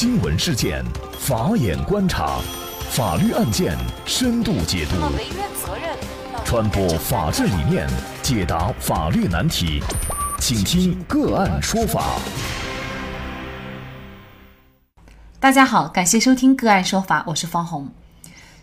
新闻事件，法眼观察，法律案件深度解读，传播法治理念，解答法律难题，请听个案说法。大家好，感谢收听个案说法，我是方红。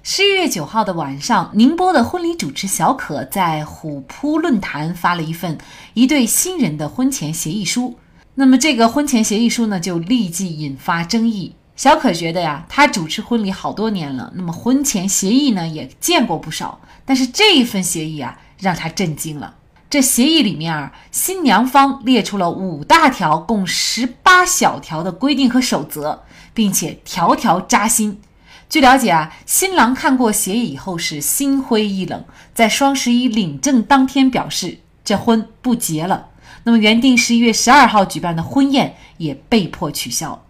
十一月九号的晚上，宁波的婚礼主持小可在虎扑论坛发了一份一对新人的婚前协议书。那么这个婚前协议书呢，就立即引发争议。小可觉得呀，他主持婚礼好多年了，那么婚前协议呢也见过不少，但是这一份协议啊，让他震惊了。这协议里面啊，新娘方列出了五大条，共十八小条的规定和守则，并且条条扎心。据了解啊，新郎看过协议以后是心灰意冷，在双十一领证当天表示这婚不结了。那么原定十一月十二号举办的婚宴也被迫取消。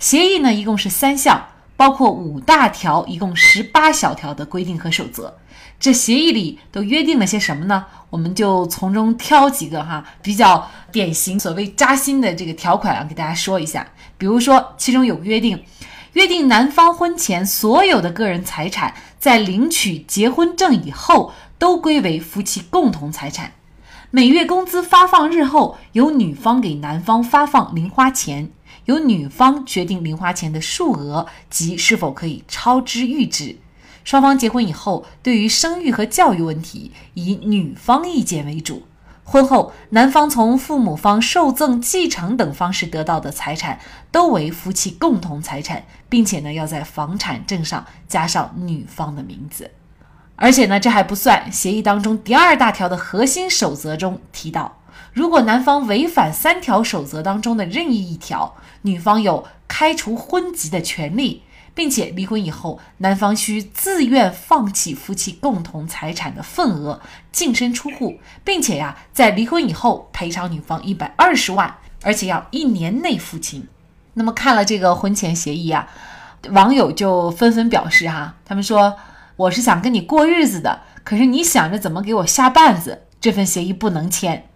协议呢，一共是三项，包括五大条，一共十八小条的规定和守则。这协议里都约定了些什么呢？我们就从中挑几个哈比较典型、所谓扎心的这个条款啊，给大家说一下。比如说，其中有约定，约定男方婚前所有的个人财产，在领取结婚证以后，都归为夫妻共同财产。每月工资发放日后，由女方给男方发放零花钱，由女方决定零花钱的数额及是否可以超支预支。双方结婚以后，对于生育和教育问题，以女方意见为主。婚后，男方从父母方受赠、继承等方式得到的财产，都为夫妻共同财产，并且呢，要在房产证上加上女方的名字。而且呢，这还不算。协议当中第二大条的核心守则中提到，如果男方违反三条守则当中的任意一条，女方有开除婚籍的权利，并且离婚以后，男方需自愿放弃夫妻共同财产的份额，净身出户，并且呀，在离婚以后赔偿女方一百二十万，而且要一年内付清。那么看了这个婚前协议啊，网友就纷纷表示哈，他们说。我是想跟你过日子的，可是你想着怎么给我下绊子，这份协议不能签。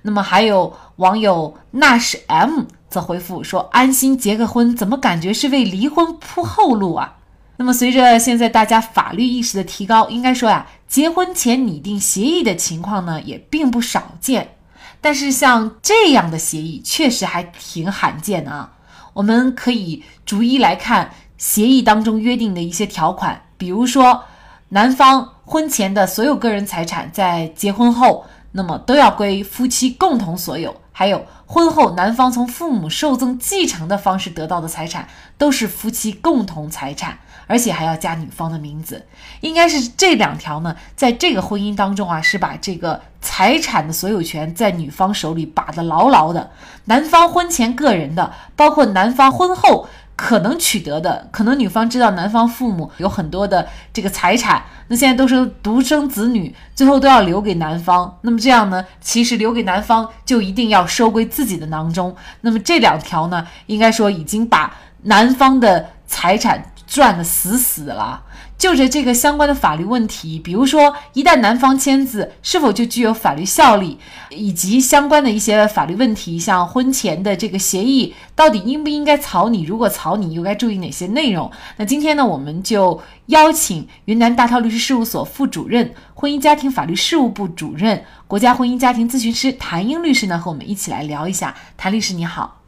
那么还有网友那是 M 则回复说：“安心结个婚，怎么感觉是为离婚铺后路啊？”那么随着现在大家法律意识的提高，应该说呀，结婚前拟定协议的情况呢也并不少见。但是像这样的协议确实还挺罕见的啊。我们可以逐一来看协议当中约定的一些条款。比如说，男方婚前的所有个人财产，在结婚后，那么都要归夫妻共同所有；还有婚后男方从父母受赠、继承的方式得到的财产，都是夫妻共同财产，而且还要加女方的名字。应该是这两条呢，在这个婚姻当中啊，是把这个财产的所有权在女方手里把得牢牢的。男方婚前个人的，包括男方婚后。可能取得的，可能女方知道男方父母有很多的这个财产，那现在都是独生子女，最后都要留给男方。那么这样呢，其实留给男方就一定要收归自己的囊中。那么这两条呢，应该说已经把男方的财产。赚的死死了。就着这个相关的法律问题，比如说一旦男方签字，是否就具有法律效力，以及相关的一些法律问题，像婚前的这个协议到底应不应该草拟？如果草拟，又该注意哪些内容？那今天呢，我们就邀请云南大韬律师事务所副主任、婚姻家庭法律事务部主任、国家婚姻家庭咨询师谭英律师呢，和我们一起来聊一下。谭律师你好，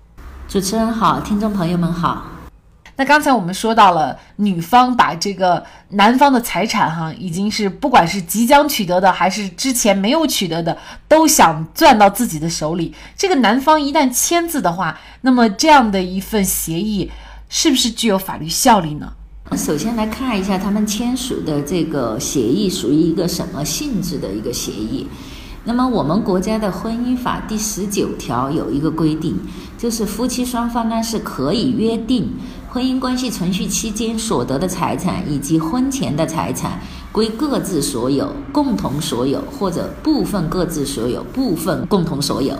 主持人好，听众朋友们好。那刚才我们说到了，女方把这个男方的财产，哈，已经是不管是即将取得的，还是之前没有取得的，都想攥到自己的手里。这个男方一旦签字的话，那么这样的一份协议，是不是具有法律效力呢？首先来看一下他们签署的这个协议属于一个什么性质的一个协议。那么我们国家的婚姻法第十九条有一个规定，就是夫妻双方呢是可以约定。婚姻关系存续期间所得的财产以及婚前的财产归各自所有、共同所有或者部分各自所有、部分共同所有。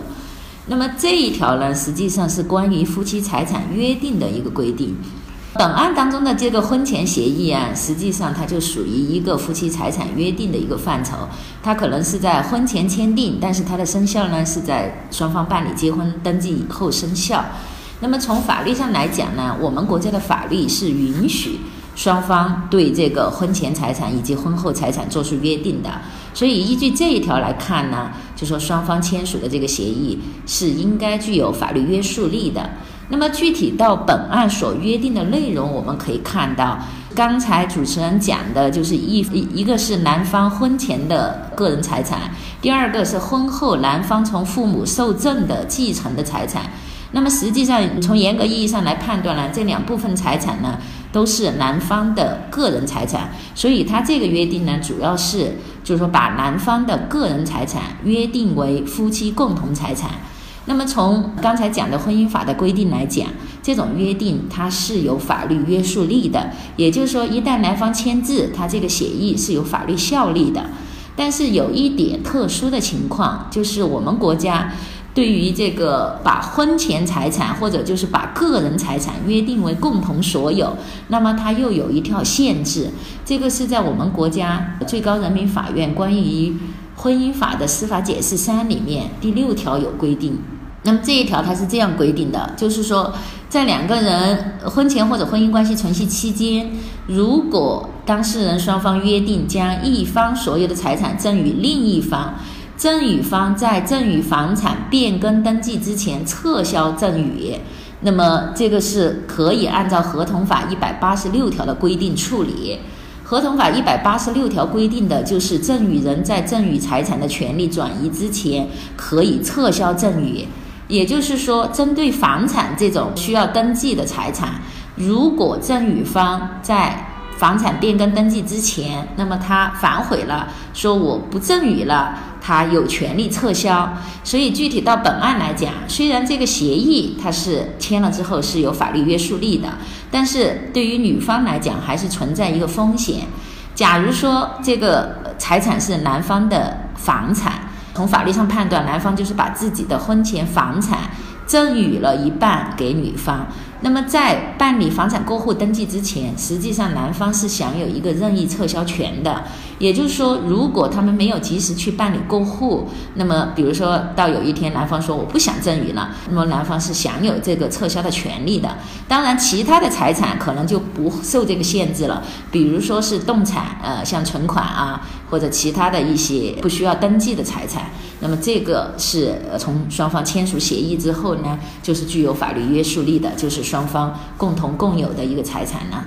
那么这一条呢，实际上是关于夫妻财产约定的一个规定。本案当中的这个婚前协议啊，实际上它就属于一个夫妻财产约定的一个范畴。它可能是在婚前签订，但是它的生效呢是在双方办理结婚登记以后生效。那么从法律上来讲呢，我们国家的法律是允许双方对这个婚前财产以及婚后财产做出约定的。所以依据这一条来看呢，就说双方签署的这个协议是应该具有法律约束力的。那么具体到本案所约定的内容，我们可以看到，刚才主持人讲的就是一一个是男方婚前的个人财产，第二个是婚后男方从父母受赠的继承的财产。那么实际上从严格意义上来判断呢，这两部分财产呢都是男方的个人财产，所以他这个约定呢主要是就是说把男方的个人财产约定为夫妻共同财产。那么从刚才讲的婚姻法的规定来讲，这种约定它是有法律约束力的，也就是说，一旦男方签字，他这个协议是有法律效力的。但是有一点特殊的情况，就是我们国家对于这个把婚前财产或者就是把个人财产约定为共同所有，那么它又有一条限制，这个是在我们国家最高人民法院关于婚姻法的司法解释三里面第六条有规定。那么这一条它是这样规定的，就是说，在两个人婚前或者婚姻关系存续期间，如果当事人双方约定将一方所有的财产赠与另一方，赠与方在赠与房产变更登记之前撤销赠与，那么这个是可以按照合同法一百八十六条的规定处理。合同法一百八十六条规定的就是赠与人在赠与财产的权利转移之前，可以撤销赠与。也就是说，针对房产这种需要登记的财产，如果赠与方在房产变更登记之前，那么他反悔了，说我不赠与了，他有权利撤销。所以具体到本案来讲，虽然这个协议它是签了之后是有法律约束力的，但是对于女方来讲还是存在一个风险。假如说这个财产是男方的房产。从法律上判断，男方就是把自己的婚前房产赠与了一半给女方。那么在办理房产过户登记之前，实际上男方是享有一个任意撤销权的。也就是说，如果他们没有及时去办理过户，那么比如说到有一天男方说我不想赠与了，那么男方是享有这个撤销的权利的。当然，其他的财产可能就不受这个限制了，比如说是动产，呃，像存款啊，或者其他的一些不需要登记的财产。那么这个是从双方签署协议之后呢，就是具有法律约束力的，就是双双方共同共有的一个财产呢。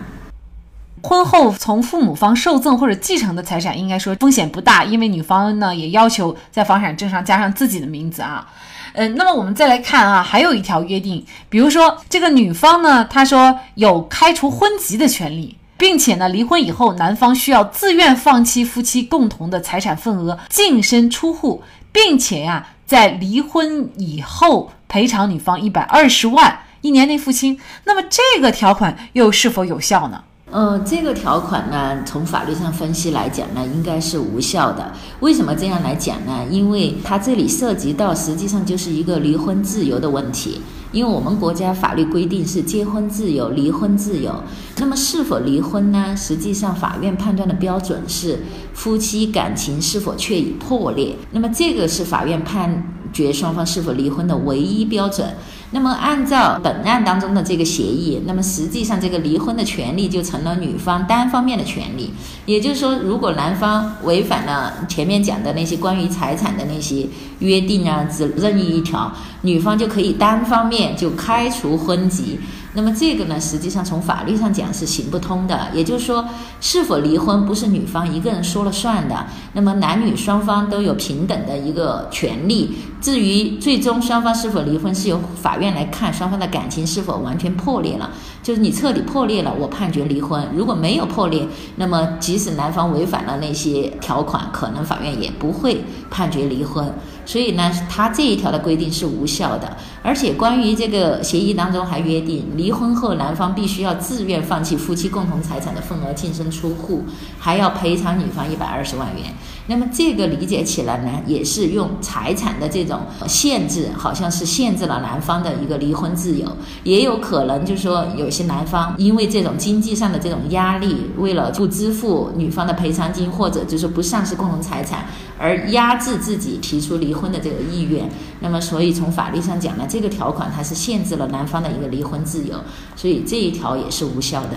婚后从父母方受赠或者继承的财产，应该说风险不大，因为女方呢也要求在房产证上加上自己的名字啊。嗯，那么我们再来看啊，还有一条约定，比如说这个女方呢，她说有开除婚籍的权利，并且呢离婚以后，男方需要自愿放弃夫妻共同的财产份额，净身出户，并且呀在离婚以后赔偿女方一百二十万，一年内付清。那么这个条款又是否有效呢？呃，这个条款呢，从法律上分析来讲呢，应该是无效的。为什么这样来讲呢？因为它这里涉及到实际上就是一个离婚自由的问题。因为我们国家法律规定是结婚自由、离婚自由。那么是否离婚呢？实际上法院判断的标准是夫妻感情是否确已破裂。那么这个是法院判决双方是否离婚的唯一标准。那么，按照本案当中的这个协议，那么实际上这个离婚的权利就成了女方单方面的权利。也就是说，如果男方违反了前面讲的那些关于财产的那些约定啊，只任意一条，女方就可以单方面就开除婚籍。那么这个呢，实际上从法律上讲是行不通的。也就是说，是否离婚不是女方一个人说了算的。那么男女双方都有平等的一个权利。至于最终双方是否离婚，是由法院来看双方的感情是否完全破裂了。就是你彻底破裂了，我判决离婚；如果没有破裂，那么即使男方违反了那些条款，可能法院也不会判决离婚。所以呢，他这一条的规定是无效的。而且关于这个协议当中还约定，离婚后男方必须要自愿放弃夫妻共同财产的份额，净身出户，还要赔偿女方一百二十万元。那么这个理解起来呢，也是用财产的这种限制，好像是限制了男方的一个离婚自由，也有可能就是说有些男方因为这种经济上的这种压力，为了不支付女方的赔偿金，或者就是不丧失共同财产，而压制自己提出离婚的这个意愿。那么，所以从法律上讲呢，这个条款它是限制了男方的一个离婚自由，所以这一条也是无效的。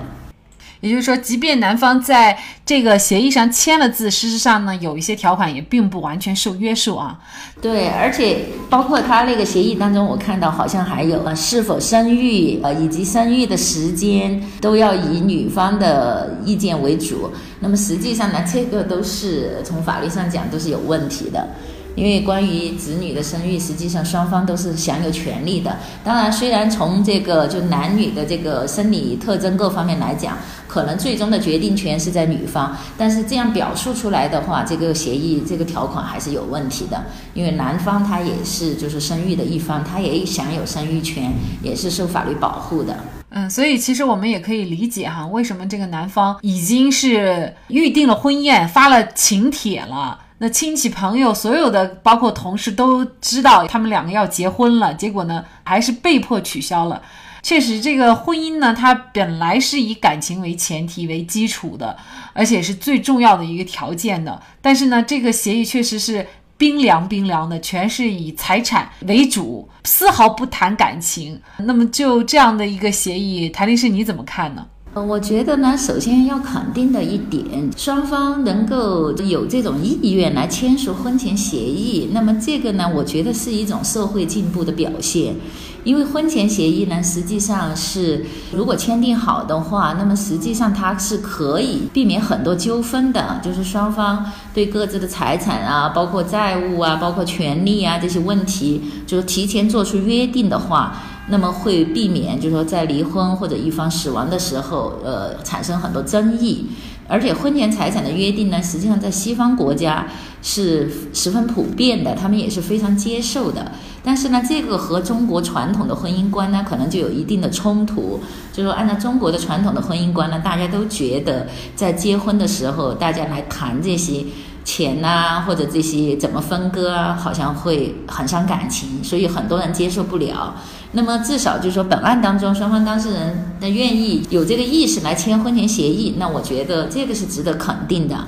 也就是说，即便男方在这个协议上签了字，事实上呢，有一些条款也并不完全受约束啊。对，而且包括他那个协议当中，我看到好像还有啊，是否生育呃，以及生育的时间都要以女方的意见为主。那么实际上呢，这个都是从法律上讲都是有问题的。因为关于子女的生育，实际上双方都是享有权利的。当然，虽然从这个就男女的这个生理特征各方面来讲，可能最终的决定权是在女方，但是这样表述出来的话，这个协议这个条款还是有问题的。因为男方他也是就是生育的一方，他也享有生育权，也是受法律保护的。嗯，所以其实我们也可以理解哈，为什么这个男方已经是预定了婚宴，发了请帖了。那亲戚朋友所有的，包括同事都知道他们两个要结婚了，结果呢还是被迫取消了。确实，这个婚姻呢，它本来是以感情为前提为基础的，而且是最重要的一个条件的。但是呢，这个协议确实是冰凉冰凉的，全是以财产为主，丝毫不谈感情。那么就这样的一个协议，谭律师你怎么看呢？我觉得呢，首先要肯定的一点，双方能够有这种意愿来签署婚前协议，那么这个呢，我觉得是一种社会进步的表现。因为婚前协议呢，实际上是如果签订好的话，那么实际上它是可以避免很多纠纷的，就是双方对各自的财产啊，包括债务啊，包括权利啊这些问题，就是提前做出约定的话。那么会避免，就是说在离婚或者一方死亡的时候，呃，产生很多争议。而且婚前财产的约定呢，实际上在西方国家是十分普遍的，他们也是非常接受的。但是呢，这个和中国传统的婚姻观呢，可能就有一定的冲突。就是说按照中国的传统的婚姻观呢，大家都觉得在结婚的时候，大家来谈这些。钱呐，或者这些怎么分割啊，好像会很伤感情，所以很多人接受不了。那么至少就是说，本案当中双方当事人的愿意有这个意识来签婚前协议，那我觉得这个是值得肯定的。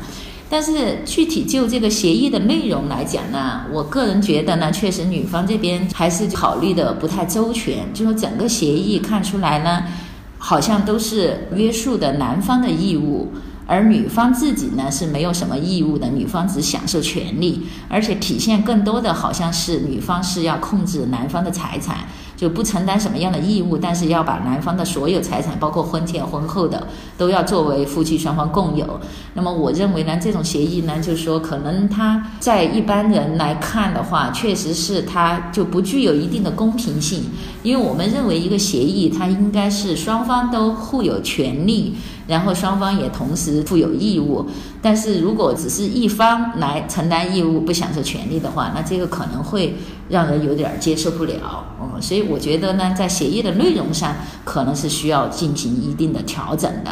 但是具体就这个协议的内容来讲呢，我个人觉得呢，确实女方这边还是考虑的不太周全。就说整个协议看出来呢，好像都是约束的男方的义务。而女方自己呢是没有什么义务的，女方只享受权利，而且体现更多的好像是女方是要控制男方的财产。就不承担什么样的义务，但是要把男方的所有财产，包括婚前婚后的，都要作为夫妻双方共有。那么我认为呢，这种协议呢，就是说可能他在一般人来看的话，确实是他就不具有一定的公平性，因为我们认为一个协议它应该是双方都互有权利，然后双方也同时负有义务。但是如果只是一方来承担义务不享受权利的话，那这个可能会让人有点接受不了。嗯，所以我觉得呢，在协议的内容上，可能是需要进行一定的调整的。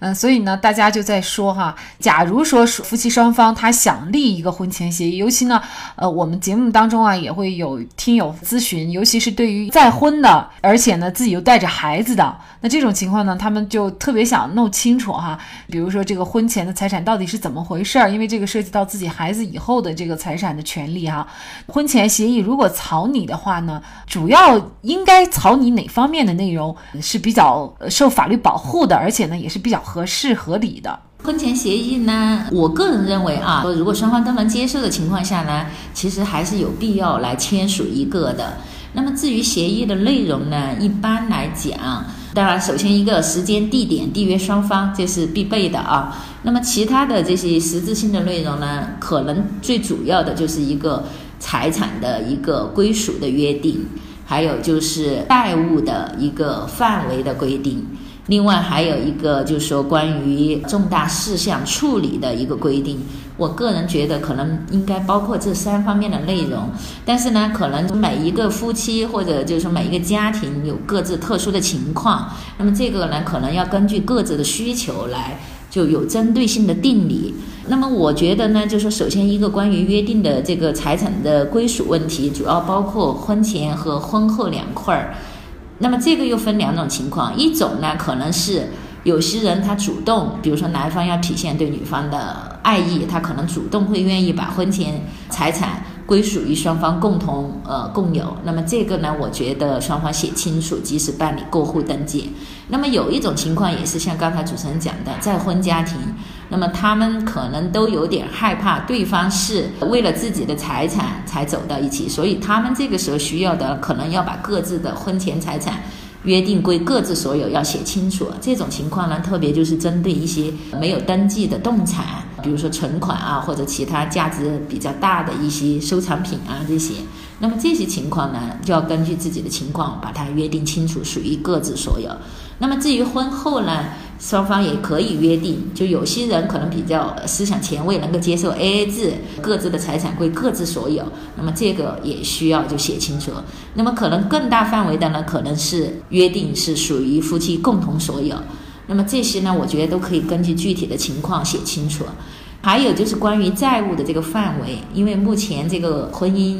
嗯，所以呢，大家就在说哈，假如说夫妻双方他想立一个婚前协议，尤其呢，呃，我们节目当中啊也会有听友咨询，尤其是对于再婚的，而且呢自己又带着孩子的，那这种情况呢，他们就特别想弄清楚哈，比如说这个婚前的财产到底是怎么回事儿，因为这个涉及到自己孩子以后的这个财产的权利哈。婚前协议如果草拟的话呢，主要应该草拟哪方面的内容是比较受法律保护的，而且呢也是比较。合适合理的婚前协议呢？我个人认为啊，如果双方都能接受的情况下呢，其实还是有必要来签署一个的。那么至于协议的内容呢，一般来讲，当然首先一个时间、地点缔约双方这是必备的啊。那么其他的这些实质性的内容呢，可能最主要的就是一个财产的一个归属的约定，还有就是债务的一个范围的规定。另外还有一个就是说关于重大事项处理的一个规定，我个人觉得可能应该包括这三方面的内容，但是呢，可能每一个夫妻或者就是说每一个家庭有各自特殊的情况，那么这个呢，可能要根据各自的需求来就有针对性的定理。那么我觉得呢，就是，首先一个关于约定的这个财产的归属问题，主要包括婚前和婚后两块儿。那么这个又分两种情况，一种呢可能是有些人他主动，比如说男方要体现对女方的爱意，他可能主动会愿意把婚前财产。归属于双方共同呃共有，那么这个呢，我觉得双方写清楚，及时办理过户登记。那么有一种情况也是像刚才主持人讲的，再婚家庭，那么他们可能都有点害怕对方是为了自己的财产才走到一起，所以他们这个时候需要的可能要把各自的婚前财产。约定归各自所有，要写清楚。这种情况呢，特别就是针对一些没有登记的动产，比如说存款啊，或者其他价值比较大的一些收藏品啊这些。那么这些情况呢，就要根据自己的情况把它约定清楚，属于各自所有。那么至于婚后呢？双方也可以约定，就有些人可能比较思想前卫，能够接受 A A 制，各自的财产归各自所有。那么这个也需要就写清楚。那么可能更大范围的呢，可能是约定是属于夫妻共同所有。那么这些呢，我觉得都可以根据具体的情况写清楚。还有就是关于债务的这个范围，因为目前这个婚姻。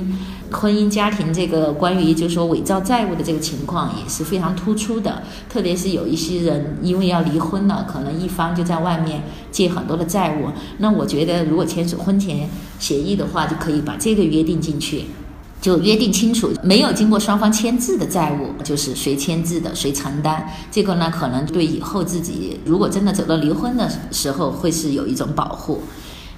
婚姻家庭这个关于就是说伪造债务的这个情况也是非常突出的，特别是有一些人因为要离婚了，可能一方就在外面借很多的债务。那我觉得如果签署婚前协议的话，就可以把这个约定进去，就约定清楚，没有经过双方签字的债务就是谁签字的谁承担。这个呢，可能对以后自己如果真的走到离婚的时候，会是有一种保护。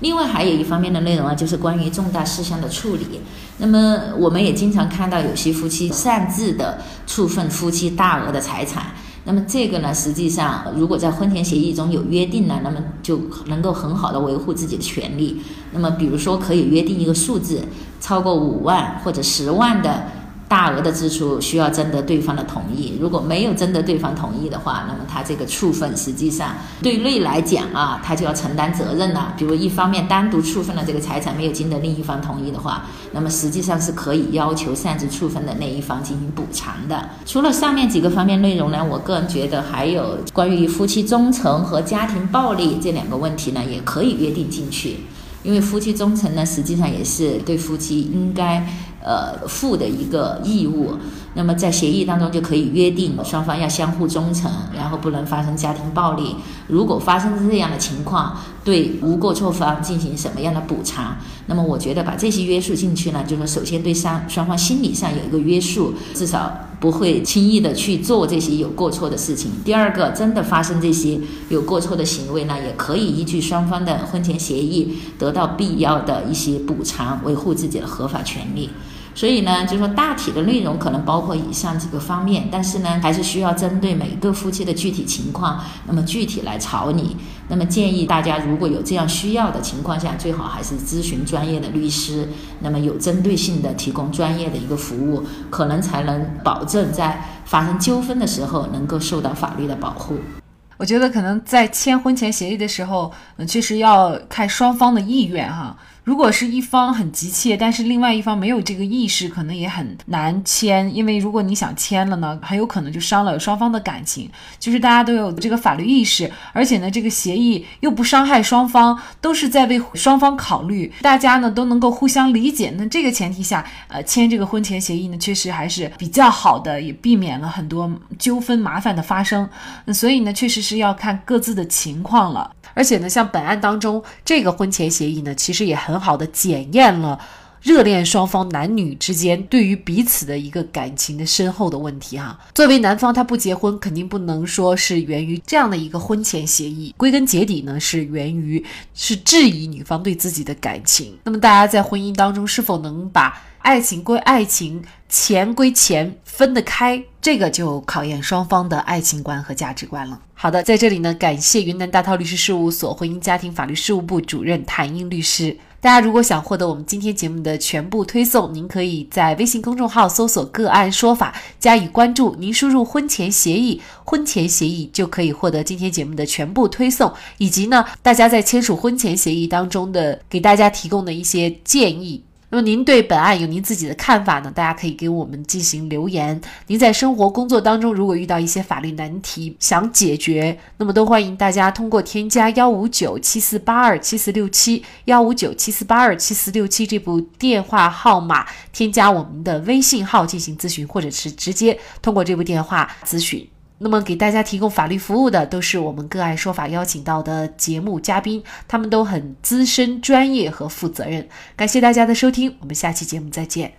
另外还有一方面的内容啊，就是关于重大事项的处理。那么我们也经常看到有些夫妻擅自的处分夫妻大额的财产。那么这个呢，实际上如果在婚前协议中有约定呢，那么就能够很好的维护自己的权利。那么比如说可以约定一个数字，超过五万或者十万的。大额的支出需要征得对方的同意，如果没有征得对方同意的话，那么他这个处分实际上对内来讲啊，他就要承担责任了。比如一方面单独处分了这个财产，没有经得另一方同意的话，那么实际上是可以要求擅自处分的那一方进行补偿的。除了上面几个方面内容呢，我个人觉得还有关于夫妻忠诚和家庭暴力这两个问题呢，也可以约定进去。因为夫妻忠诚呢，实际上也是对夫妻应该呃负的一个义务。那么在协议当中就可以约定双方要相互忠诚，然后不能发生家庭暴力。如果发生这样的情况，对无过错方进行什么样的补偿？那么我觉得把这些约束进去呢，就是首先对双双方心理上有一个约束，至少不会轻易的去做这些有过错的事情。第二个，真的发生这些有过错的行为呢，也可以依据双方的婚前协议得到必要的一些补偿，维护自己的合法权利。所以呢，就说大体的内容可能包括以上几个方面，但是呢，还是需要针对每个夫妻的具体情况，那么具体来吵你。那么建议大家，如果有这样需要的情况下，最好还是咨询专业的律师，那么有针对性的提供专业的一个服务，可能才能保证在发生纠纷的时候能够受到法律的保护。我觉得可能在签婚前协议的时候，嗯，确实要看双方的意愿哈。如果是一方很急切，但是另外一方没有这个意识，可能也很难签。因为如果你想签了呢，很有可能就伤了双方的感情。就是大家都有这个法律意识，而且呢，这个协议又不伤害双方，都是在为双方考虑，大家呢都能够互相理解。那这个前提下，呃，签这个婚前协议呢，确实还是比较好的，也避免了很多纠纷麻烦的发生。那所以呢，确实是要看各自的情况了。而且呢，像本案当中这个婚前协议呢，其实也很好的检验了热恋双方男女之间对于彼此的一个感情的深厚的问题哈。作为男方，他不结婚，肯定不能说是源于这样的一个婚前协议，归根结底呢，是源于是质疑女方对自己的感情。那么大家在婚姻当中是否能把？爱情归爱情，钱归钱，分得开，这个就考验双方的爱情观和价值观了。好的，在这里呢，感谢云南大韬律师事务所婚姻家庭法律事务部主任谭英律师。大家如果想获得我们今天节目的全部推送，您可以在微信公众号搜索“个案说法”加以关注，您输入“婚前协议”，婚前协议就可以获得今天节目的全部推送，以及呢，大家在签署婚前协议当中的给大家提供的一些建议。那么您对本案有您自己的看法呢？大家可以给我们进行留言。您在生活工作当中如果遇到一些法律难题想解决，那么都欢迎大家通过添加幺五九七四八二七四六七幺五九七四八二七四六七这部电话号码添加我们的微信号进行咨询，或者是直接通过这部电话咨询。那么，给大家提供法律服务的都是我们个案说法邀请到的节目嘉宾，他们都很资深、专业和负责任。感谢大家的收听，我们下期节目再见。